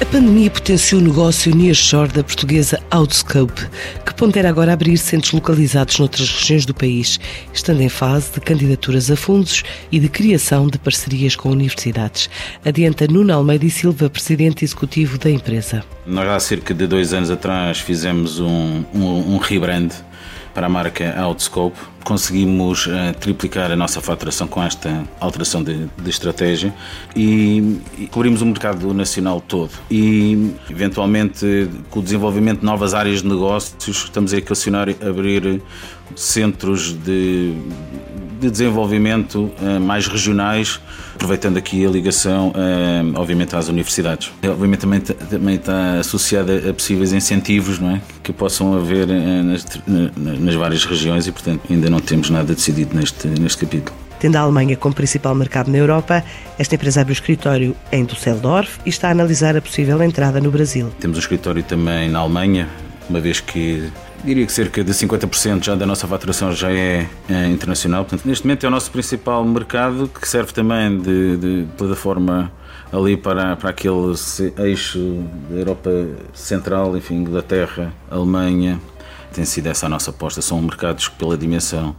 A pandemia potenciou o negócio nearshore da portuguesa Outscope, que pondera agora abrir centros localizados noutras regiões do país, estando em fase de candidaturas a fundos e de criação de parcerias com universidades. Adianta Nuno Almeida e Silva, presidente executivo da empresa. Nós há cerca de dois anos atrás fizemos um, um, um rebrand para a marca Outscope. Conseguimos uh, triplicar a nossa faturação com esta alteração de, de estratégia e, e, cobrimos o mercado nacional todo. E, eventualmente, com o desenvolvimento de novas áreas de negócios, estamos a equacionar abrir centros de de desenvolvimento uh, mais regionais, aproveitando aqui a ligação, uh, obviamente, às universidades. Obviamente também, também está associada a possíveis incentivos não é? que possam haver uh, nas, nas várias regiões e, portanto, ainda não temos nada decidido neste, neste capítulo. Tendo a Alemanha como principal mercado na Europa, esta empresa abre o escritório em Düsseldorf e está a analisar a possível entrada no Brasil. Temos um escritório também na Alemanha, uma vez que diria que cerca de 50% já da nossa faturação já é, é, internacional. Portanto, neste momento é o nosso principal mercado, que serve também de, de plataforma ali para, para aquele eixo da Europa Central, enfim, Inglaterra, Alemanha. Tem sido essa a nossa aposta. São mercados que, pela dimensão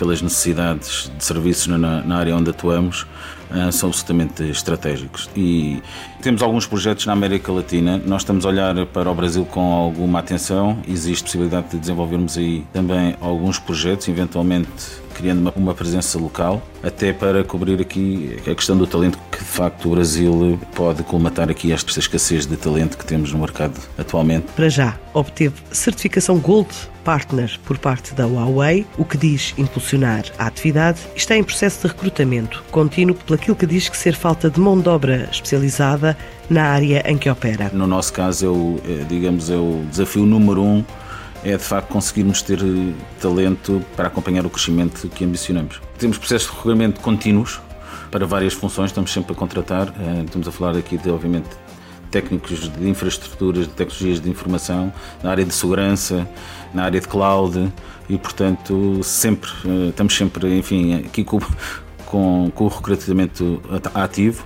pelas necessidades de serviços na, na área onde atuamos, uh, são absolutamente estratégicos. E temos alguns projetos na América Latina. Nós estamos a olhar para o Brasil com alguma atenção. Existe possibilidade de desenvolvermos aí também alguns projetos, eventualmente criando uma, uma, presença local, até para cobrir aqui a questão do talento, que de facto o Brasil pode colmatar aqui esta escassez de talento que temos no mercado atualmente. Para já, obteve certificação Gold Partner por parte da Huawei, o que diz impulsionar a atividade, está em processo de recrutamento contínuo pelo que diz que ser falta de mão de obra especializada na área em que opera. No nosso caso, é o, é, digamos, é o desafio número um é de facto conseguirmos ter eh, talento para acompanhar o crescimento que ambicionamos. Temos processos de recrutamento contínuos para várias funções, estamos sempre a contratar, eh, estamos a falar aqui de, obviamente, técnicos de infraestruturas, de tecnologias de informação, na área de segurança, na área de cloud e, portanto, sempre, eh, estamos sempre, enfim, aqui com, com, com o recrutamento ativo,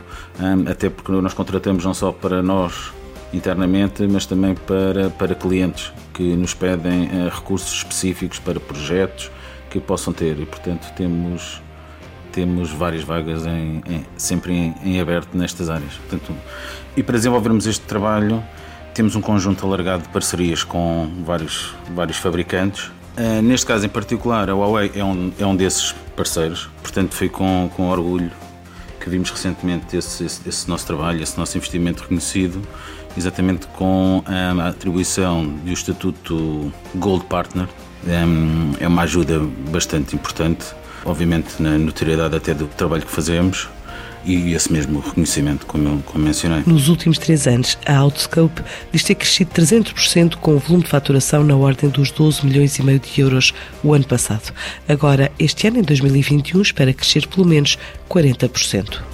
até porque nós contratamos não só para nós internamente, mas também para, para clientes que nos pedem uh, recursos específicos para projetos que possam ter e, portanto, temos, temos várias vagas em, em, sempre em, em, aberto nestas áreas. Portanto, e para desenvolvermos este trabalho, temos um conjunto alargado de parcerias com vários, vários fabricantes. Uh, neste caso em particular, a Huawei é um, é um desses parceiros, portanto, foi com, com orgulho que vimos recentemente esse, esse, esse nosso trabalho, esse nosso investimento reconhecido exatamente com a atribuição do Estatuto Gold Partner. É uma ajuda bastante importante, obviamente na notoriedade até do trabalho que fazemos e esse mesmo reconhecimento, como eu como mencionei. Nos últimos três anos, a Outscope diz ter crescido 300% com o volume de faturação na ordem dos 12 milhões e meio de euros o ano passado. Agora, este ano, em 2021, espera crescer pelo menos 40%.